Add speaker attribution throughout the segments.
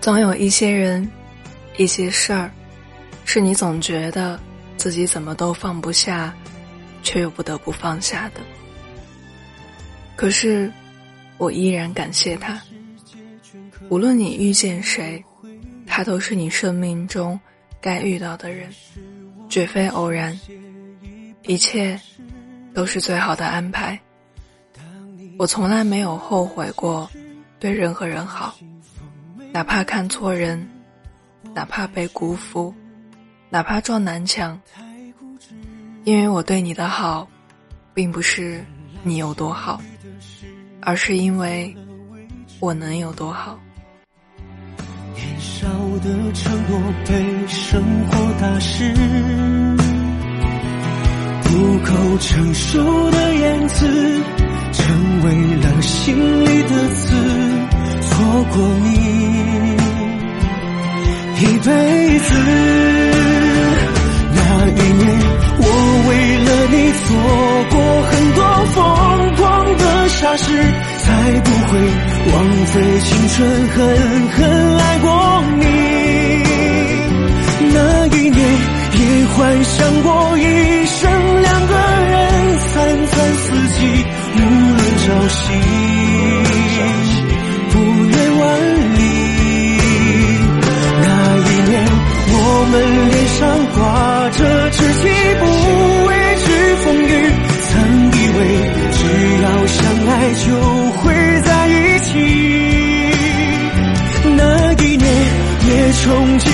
Speaker 1: 总有一些人，一些事儿，是你总觉得自己怎么都放不下，却又不得不放下的。可是，我依然感谢他。无论你遇见谁，他都是你生命中该遇到的人，绝非偶然。一切都是最好的安排。我从来没有后悔过对任何人好，哪怕看错人，哪怕被辜负，哪怕撞南墙。因为我对你的好，并不是你有多好，而是因为我能有多好。
Speaker 2: 年少的承诺被生活打湿，不够成熟的言辞。成为了心里的刺，错过你辈子。那一年，我为了你做过很多疯狂的傻事，才不会枉费青春，狠狠爱过你。那一年，也幻想过一生两个人，三餐四季。无论朝夕，们脸上挂着稚气，不畏惧风雨。曾以为只要相爱就会在一起。那一年，也憧憬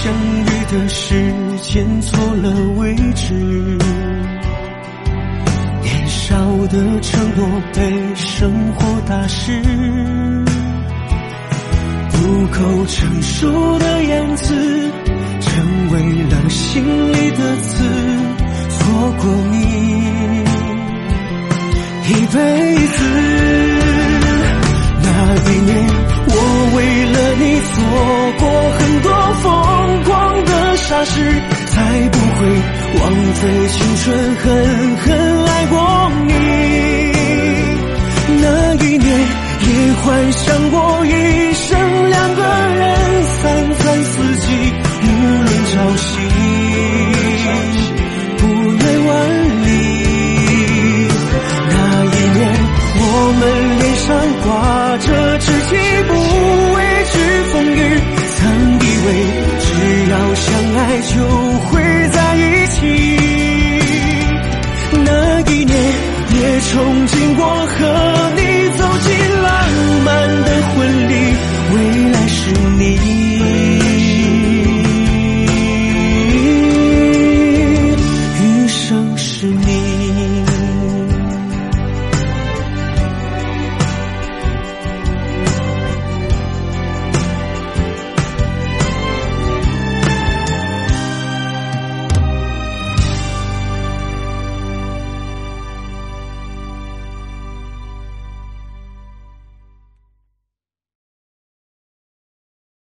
Speaker 2: 相遇的时间错了位置，年少的承诺被生活打湿，不够成熟的言辞。成为了心里的刺，错过你一辈子。那一年，我为了你做过很时，才不会枉费青春，狠狠爱过你。那一年，也幻想过